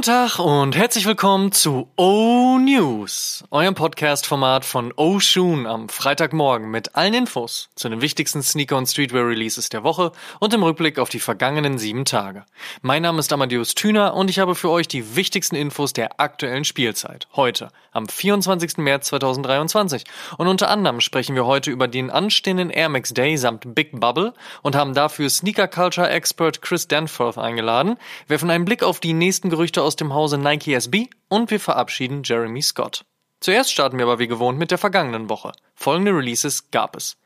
Guten Tag und herzlich willkommen zu O News, eurem Podcast-Format von O Shoon am Freitagmorgen mit allen Infos zu den wichtigsten Sneaker- und Streetwear-Releases der Woche und im Rückblick auf die vergangenen sieben Tage. Mein Name ist Amadeus Thüner und ich habe für euch die wichtigsten Infos der aktuellen Spielzeit. Heute, am 24. März 2023. Und unter anderem sprechen wir heute über den anstehenden Air Max Day samt Big Bubble und haben dafür Sneaker Culture Expert Chris Danforth eingeladen, werfen einen Blick auf die nächsten Gerüchte aus dem Hause Nike SB und wir verabschieden Jeremy Scott. Zuerst starten wir aber wie gewohnt mit der vergangenen Woche. Folgende Releases gab es.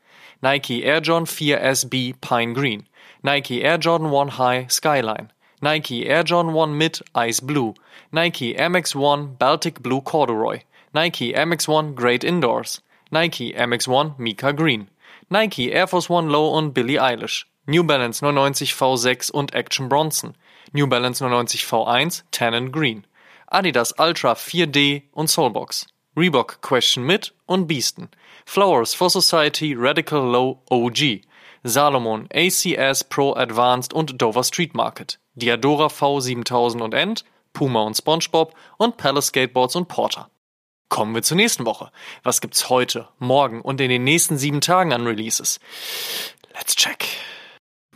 Nike Air Jordan 4 SB Pine Green, Nike Air Jordan 1 High Skyline, Nike Air Jordan 1 Mid Ice Blue, Nike Air Max 1 Baltic Blue Corduroy, Nike Air Max 1 Great Indoors, Nike Air Max 1 Mika Green, Nike Air Force 1 Low und Billie Eilish, New Balance 99 V6 und Action Bronson, New Balance 99 V1 Tan Green, Adidas Ultra 4D und Soulbox, Reebok Question Mid und Beasten, Flowers for Society Radical Low OG, Salomon ACS Pro Advanced und Dover Street Market, Diadora V7000 und End, Puma und SpongeBob und Palace Skateboards und Porter. Kommen wir zur nächsten Woche. Was gibt's heute, morgen und in den nächsten sieben Tagen an Releases? Let's check.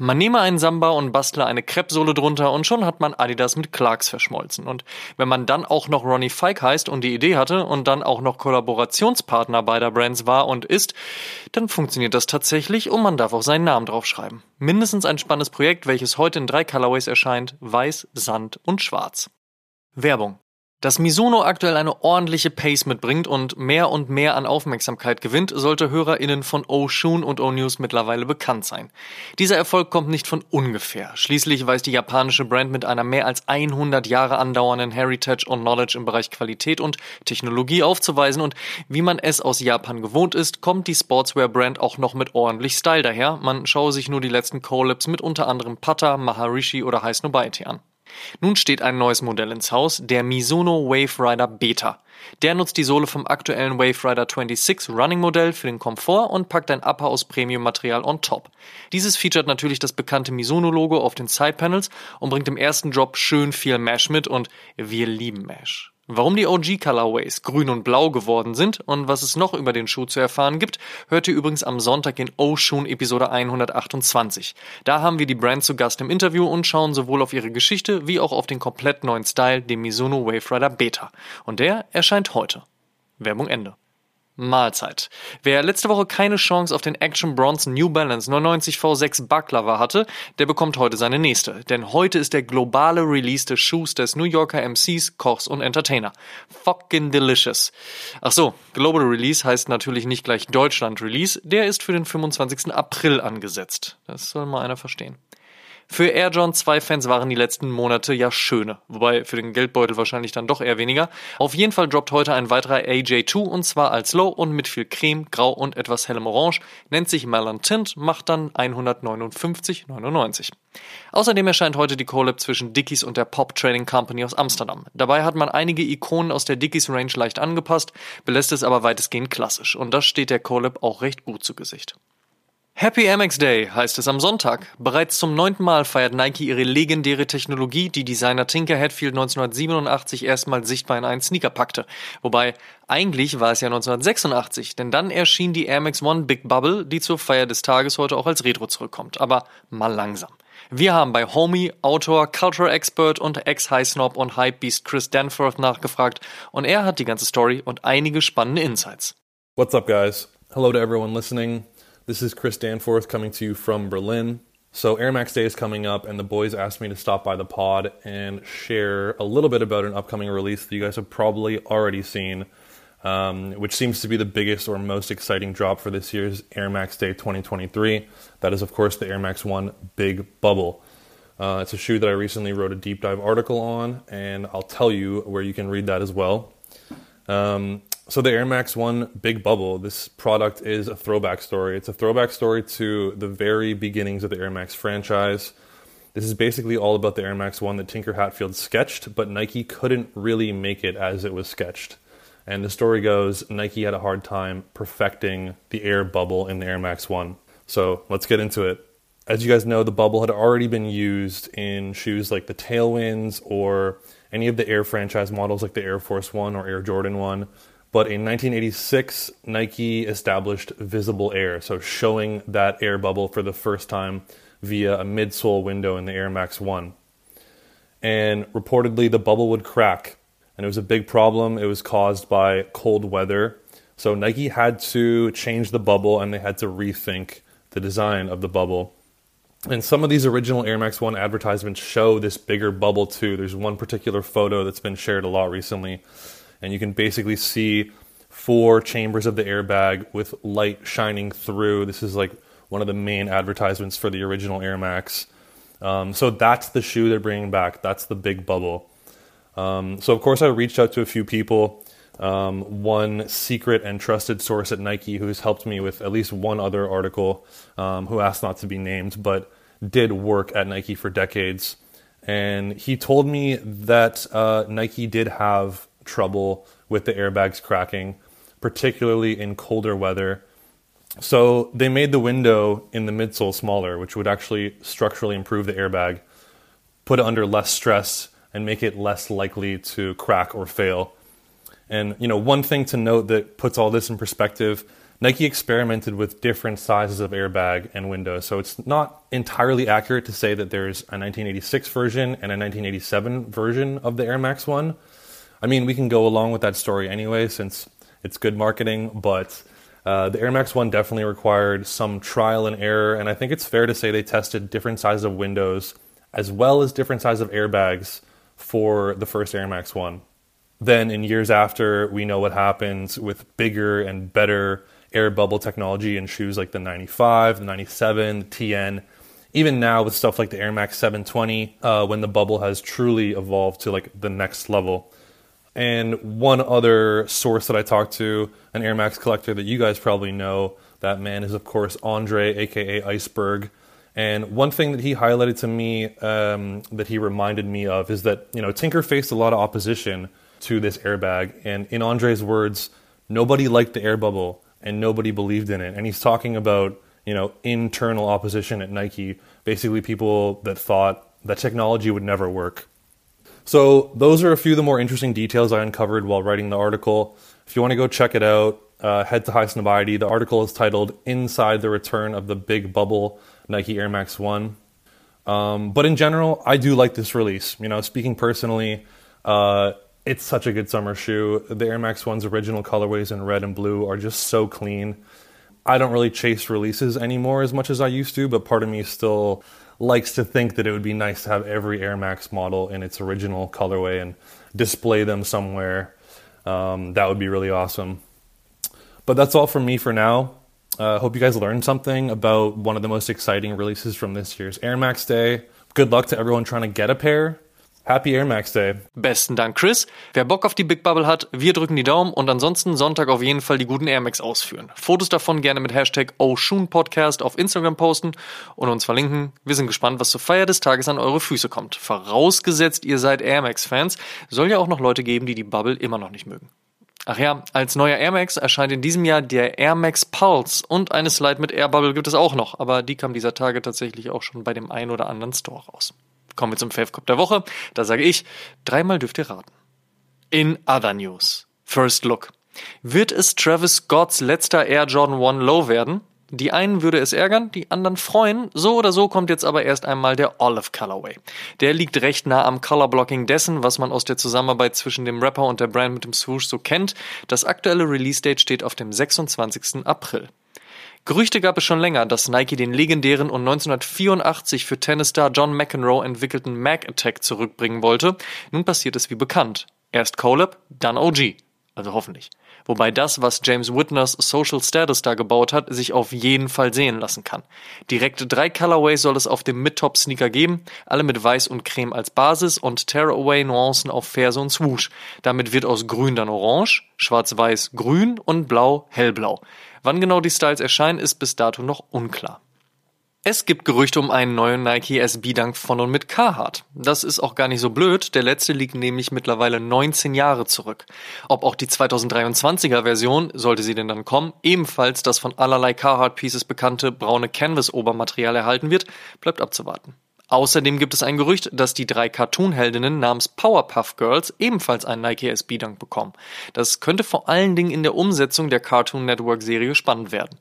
Man nehme einen Samba und bastle eine Kreppsohle drunter und schon hat man Adidas mit Clarks verschmolzen. Und wenn man dann auch noch Ronnie Fike heißt und die Idee hatte und dann auch noch Kollaborationspartner beider Brands war und ist, dann funktioniert das tatsächlich und man darf auch seinen Namen draufschreiben. Mindestens ein spannendes Projekt, welches heute in drei Colorways erscheint, weiß, Sand und schwarz. Werbung dass Misono aktuell eine ordentliche Pace mitbringt und mehr und mehr an Aufmerksamkeit gewinnt, sollte HörerInnen von Oshun und O-News mittlerweile bekannt sein. Dieser Erfolg kommt nicht von ungefähr. Schließlich weiß die japanische Brand mit einer mehr als 100 Jahre andauernden Heritage und Knowledge im Bereich Qualität und Technologie aufzuweisen und wie man es aus Japan gewohnt ist, kommt die Sportswear-Brand auch noch mit ordentlich Style daher. Man schaue sich nur die letzten Collabs mit unter anderem Pata, Maharishi oder High Snobiety an. Nun steht ein neues Modell ins Haus, der Mizuno Wave Rider Beta. Der nutzt die Sohle vom aktuellen Wave Rider 26 Running Modell für den Komfort und packt ein Upper aus Premium-Material on top. Dieses featuret natürlich das bekannte Mizuno-Logo auf den Sidepanels und bringt im ersten Drop schön viel Mesh mit und wir lieben Mesh. Warum die OG Colorways grün und blau geworden sind und was es noch über den Schuh zu erfahren gibt, hört ihr übrigens am Sonntag in O-Shoon Episode 128. Da haben wir die Brand zu Gast im Interview und schauen sowohl auf ihre Geschichte wie auch auf den komplett neuen Style, dem Mizuno Wave Rider Beta. Und der erscheint heute. Werbung Ende. Mahlzeit. Wer letzte Woche keine Chance auf den Action Bronson New Balance 99 V6 Baklava hatte, der bekommt heute seine nächste. Denn heute ist der globale Release des Schuhs des New Yorker MCs, Kochs und Entertainer. Fucking delicious. Ach so, Global Release heißt natürlich nicht gleich Deutschland Release. Der ist für den 25. April angesetzt. Das soll mal einer verstehen. Für Air John 2 Fans waren die letzten Monate ja schöne, wobei für den Geldbeutel wahrscheinlich dann doch eher weniger. Auf jeden Fall droppt heute ein weiterer AJ2 und zwar als Low und mit viel Creme, Grau und etwas hellem Orange, nennt sich Melon Tint, macht dann 159,99. Außerdem erscheint heute die Collab zwischen Dickies und der Pop Trading Company aus Amsterdam. Dabei hat man einige Ikonen aus der Dickies Range leicht angepasst, belässt es aber weitestgehend klassisch und das steht der Collab auch recht gut zu Gesicht. Happy Amex Day heißt es am Sonntag. Bereits zum neunten Mal feiert Nike ihre legendäre Technologie, die Designer Tinker Hatfield 1987 erstmal sichtbar in einen Sneaker packte. Wobei, eigentlich war es ja 1986, denn dann erschien die Air Max One Big Bubble, die zur Feier des Tages heute auch als Retro zurückkommt. Aber mal langsam. Wir haben bei Homie, Autor, Culture Expert und Ex-High Snob und Hypebeast Chris Danforth nachgefragt und er hat die ganze Story und einige spannende Insights. What's up, guys? Hello to everyone listening. This is Chris Danforth coming to you from Berlin. So, Air Max Day is coming up, and the boys asked me to stop by the pod and share a little bit about an upcoming release that you guys have probably already seen, um, which seems to be the biggest or most exciting drop for this year's Air Max Day 2023. That is, of course, the Air Max 1 Big Bubble. Uh, it's a shoe that I recently wrote a deep dive article on, and I'll tell you where you can read that as well. Um, so the Air Max One Big Bubble, this product is a throwback story. It's a throwback story to the very beginnings of the Air Max franchise. This is basically all about the Air Max One that Tinker Hatfield sketched, but Nike couldn't really make it as it was sketched. And the story goes Nike had a hard time perfecting the air bubble in the Air Max One. So let's get into it. as you guys know, the bubble had already been used in shoes like the Tailwinds or any of the Air franchise models like the Air Force One or Air Jordan One. But in 1986, Nike established Visible Air, so showing that air bubble for the first time via a midsole window in the Air Max 1. And reportedly, the bubble would crack, and it was a big problem. It was caused by cold weather. So Nike had to change the bubble and they had to rethink the design of the bubble. And some of these original Air Max 1 advertisements show this bigger bubble too. There's one particular photo that's been shared a lot recently and you can basically see four chambers of the airbag with light shining through. This is like one of the main advertisements for the original Air Max. Um, so that's the shoe they're bringing back. That's the big bubble. Um, so of course I reached out to a few people. Um, one secret and trusted source at Nike who's helped me with at least one other article, um, who asked not to be named, but did work at Nike for decades. And he told me that uh, Nike did have trouble with the airbags cracking, particularly in colder weather. So they made the window in the midsole smaller, which would actually structurally improve the airbag, put it under less stress, and make it less likely to crack or fail. And you know, one thing to note that puts all this in perspective, Nike experimented with different sizes of airbag and window. So it's not entirely accurate to say that there's a 1986 version and a 1987 version of the Air Max 1. I mean, we can go along with that story anyway since it's good marketing, but uh, the Air Max 1 definitely required some trial and error, and I think it's fair to say they tested different sizes of windows as well as different sizes of airbags for the first Air Max 1. Then, in years after, we know what happens with bigger and better air bubble technology in shoes like the 95, the 97, the TN. Even now, with stuff like the Air Max 720, uh, when the bubble has truly evolved to like the next level. And one other source that I talked to, an Air Max collector that you guys probably know, that man is, of course, Andre, aka Iceberg. And one thing that he highlighted to me um, that he reminded me of is that, you know, Tinker faced a lot of opposition to this airbag. And in Andre's words, nobody liked the air bubble and nobody believed in it. And he's talking about, you know, internal opposition at Nike, basically people that thought that technology would never work. So those are a few of the more interesting details I uncovered while writing the article. If you want to go check it out, uh, head to Highsnobiety. The article is titled "Inside the Return of the Big Bubble Nike Air Max One." Um, but in general, I do like this release. You know, speaking personally, uh, it's such a good summer shoe. The Air Max One's original colorways in red and blue are just so clean. I don't really chase releases anymore as much as I used to, but part of me still likes to think that it would be nice to have every Air Max model in its original colorway and display them somewhere. Um, that would be really awesome. But that's all from me for now. I uh, hope you guys learned something about one of the most exciting releases from this year's Air Max Day. Good luck to everyone trying to get a pair. Happy Air Max Day. Besten Dank, Chris. Wer Bock auf die Big Bubble hat, wir drücken die Daumen und ansonsten Sonntag auf jeden Fall die guten Air Max ausführen. Fotos davon gerne mit Hashtag Podcast auf Instagram posten und uns verlinken. Wir sind gespannt, was zur Feier des Tages an eure Füße kommt. Vorausgesetzt, ihr seid Air Max Fans, soll ja auch noch Leute geben, die die Bubble immer noch nicht mögen. Ach ja, als neuer Air Max erscheint in diesem Jahr der Air Max Pulse und eine Slide mit Air Bubble gibt es auch noch, aber die kam dieser Tage tatsächlich auch schon bei dem ein oder anderen Store raus. Kommen wir zum Favecop der Woche. Da sage ich, dreimal dürft ihr raten. In other news. First Look. Wird es Travis Scotts letzter Air Jordan 1 Low werden? Die einen würde es ärgern, die anderen freuen. So oder so kommt jetzt aber erst einmal der Olive Colorway. Der liegt recht nah am Colorblocking dessen, was man aus der Zusammenarbeit zwischen dem Rapper und der Brand mit dem Swoosh so kennt. Das aktuelle Release-Date steht auf dem 26. April. Gerüchte gab es schon länger, dass Nike den legendären und 1984 für Tennisstar John McEnroe entwickelten Mac Attack zurückbringen wollte. Nun passiert es wie bekannt. Erst Colab, dann OG. Also hoffentlich. Wobei das, was James Whitners Social Status da gebaut hat, sich auf jeden Fall sehen lassen kann. Direkte drei Colorways soll es auf dem Mid-Top Sneaker geben, alle mit Weiß und Creme als Basis und Tearaway Nuancen auf Ferse und Swoosh. Damit wird aus Grün dann Orange, Schwarz-Weiß Grün und Blau Hellblau. Wann genau die Styles erscheinen, ist bis dato noch unklar. Es gibt Gerüchte um einen neuen Nike SB Dunk von und mit Carhartt. Das ist auch gar nicht so blöd, der letzte liegt nämlich mittlerweile 19 Jahre zurück. Ob auch die 2023er Version, sollte sie denn dann kommen, ebenfalls das von allerlei Carhartt Pieces bekannte braune Canvas Obermaterial erhalten wird, bleibt abzuwarten. Außerdem gibt es ein Gerücht, dass die drei Cartoon-Heldinnen namens Powerpuff Girls ebenfalls einen Nike SB Dunk bekommen. Das könnte vor allen Dingen in der Umsetzung der Cartoon Network Serie spannend werden.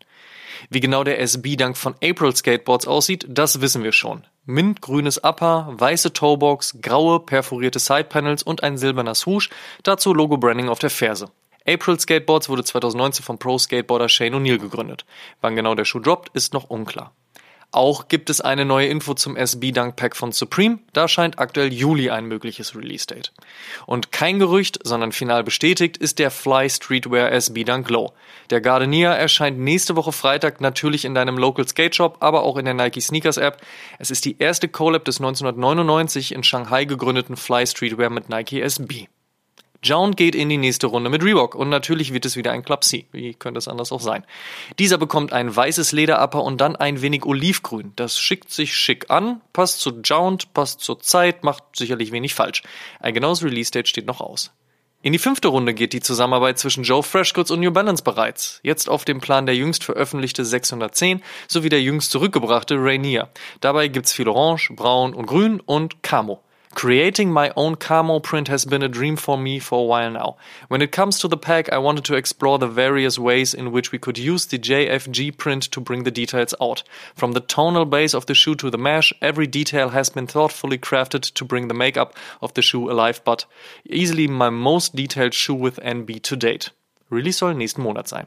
Wie genau der SB-Dunk von April Skateboards aussieht, das wissen wir schon. Mintgrünes Upper, weiße Toebox, graue perforierte Sidepanels und ein silberner Swoosh, dazu Logo-Branding auf der Ferse. April Skateboards wurde 2019 vom Pro-Skateboarder Shane O'Neill gegründet. Wann genau der Schuh droppt, ist noch unklar. Auch gibt es eine neue Info zum SB Dunk Pack von Supreme. Da scheint aktuell Juli ein mögliches Release-Date. Und kein Gerücht, sondern final bestätigt ist der Fly Streetwear SB Dunk Low. Der Gardenia erscheint nächste Woche Freitag natürlich in deinem Local Skate Shop, aber auch in der Nike Sneakers App. Es ist die erste Collab des 1999 in Shanghai gegründeten Fly Streetwear mit Nike SB. Joan geht in die nächste Runde mit Reebok und natürlich wird es wieder ein Club C. Wie könnte es anders auch sein? Dieser bekommt ein weißes Lederupper und dann ein wenig Olivgrün. Das schickt sich schick an, passt zu Jount, passt zur Zeit, macht sicherlich wenig falsch. Ein genaues Release-Date steht noch aus. In die fünfte Runde geht die Zusammenarbeit zwischen Joe Freshgoods und New Balance bereits. Jetzt auf dem Plan der jüngst veröffentlichte 610 sowie der jüngst zurückgebrachte Rainier. Dabei gibt's viel Orange, Braun und Grün und Camo. Creating my own camo print has been a dream for me for a while now. When it comes to the pack, I wanted to explore the various ways in which we could use the JFG print to bring the details out. From the tonal base of the shoe to the mesh, every detail has been thoughtfully crafted to bring the makeup of the shoe alive, but easily my most detailed shoe with NB to date. Release soll nächsten Monat sein.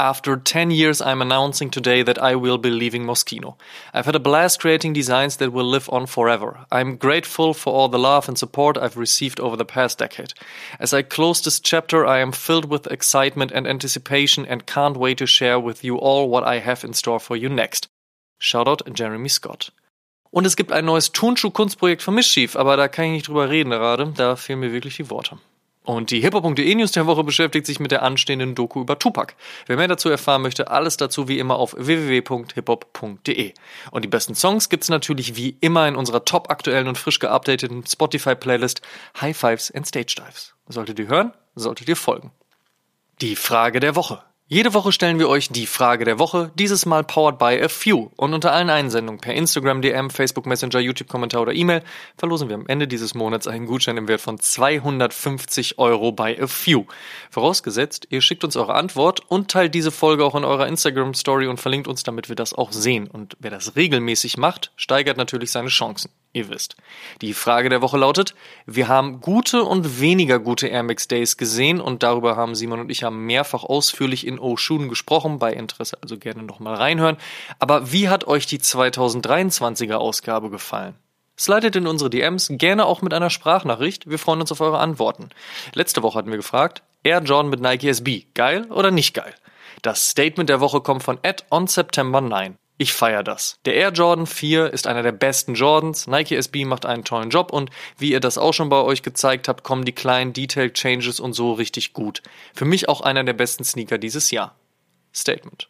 After 10 years, I'm announcing today that I will be leaving Moschino. I've had a blast creating designs that will live on forever. I'm grateful for all the love and support I've received over the past decade. As I close this chapter, I am filled with excitement and anticipation and can't wait to share with you all what I have in store for you next. Shoutout Jeremy Scott. Und es gibt ein neues Turnschuh-Kunstprojekt von Mischief, aber da kann ich nicht drüber reden gerade. Da fehlen mir wirklich die Worte. Und die hiphop.de News der Woche beschäftigt sich mit der anstehenden Doku über Tupac. Wer mehr dazu erfahren möchte, alles dazu wie immer auf www.hiphop.de. Und die besten Songs gibt's natürlich wie immer in unserer top aktuellen und frisch geupdateten Spotify Playlist High Fives and Stage Dives. Solltet ihr hören, solltet ihr folgen. Die Frage der Woche. Jede Woche stellen wir euch die Frage der Woche, dieses Mal powered by a few. Und unter allen Einsendungen per Instagram, DM, Facebook Messenger, YouTube-Kommentar oder E-Mail verlosen wir am Ende dieses Monats einen Gutschein im Wert von 250 Euro by a few. Vorausgesetzt, ihr schickt uns eure Antwort und teilt diese Folge auch in eurer Instagram-Story und verlinkt uns, damit wir das auch sehen. Und wer das regelmäßig macht, steigert natürlich seine Chancen. Ihr wisst. Die Frage der Woche lautet, wir haben gute und weniger gute Air Max Days gesehen und darüber haben Simon und ich ja mehrfach ausführlich in Oshun gesprochen, bei Interesse also gerne nochmal reinhören. Aber wie hat euch die 2023er Ausgabe gefallen? Slidet in unsere DMs, gerne auch mit einer Sprachnachricht. Wir freuen uns auf eure Antworten. Letzte Woche hatten wir gefragt, Air Jordan mit Nike SB, geil oder nicht geil? Das Statement der Woche kommt von Ed on September 9. Ich feiere das. Der Air Jordan 4 ist einer der besten Jordans. Nike SB macht einen tollen Job und wie ihr das auch schon bei euch gezeigt habt, kommen die kleinen Detail Changes und so richtig gut. Für mich auch einer der besten Sneaker dieses Jahr. Statement.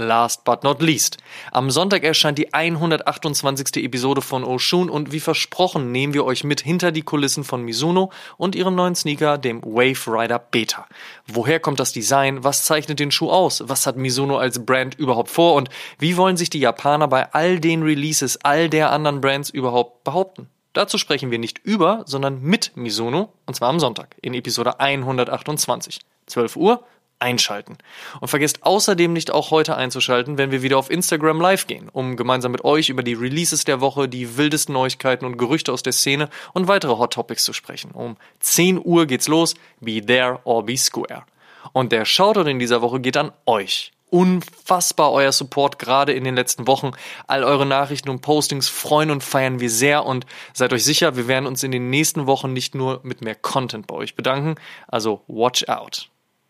Last but not least. Am Sonntag erscheint die 128. Episode von Oshun und wie versprochen nehmen wir euch mit hinter die Kulissen von Mizuno und ihrem neuen Sneaker, dem Wave Rider Beta. Woher kommt das Design? Was zeichnet den Schuh aus? Was hat Mizuno als Brand überhaupt vor? Und wie wollen sich die Japaner bei all den Releases all der anderen Brands überhaupt behaupten? Dazu sprechen wir nicht über, sondern mit Mizuno, und zwar am Sonntag in Episode 128. 12 Uhr, einschalten. Und vergesst außerdem nicht auch heute einzuschalten, wenn wir wieder auf Instagram live gehen, um gemeinsam mit euch über die Releases der Woche, die wildesten Neuigkeiten und Gerüchte aus der Szene und weitere Hot Topics zu sprechen. Um 10 Uhr geht's los. Be there or be square. Und der Shoutout in dieser Woche geht an euch. Unfassbar euer Support gerade in den letzten Wochen. All eure Nachrichten und Postings freuen und feiern wir sehr und seid euch sicher, wir werden uns in den nächsten Wochen nicht nur mit mehr Content bei euch bedanken. Also watch out.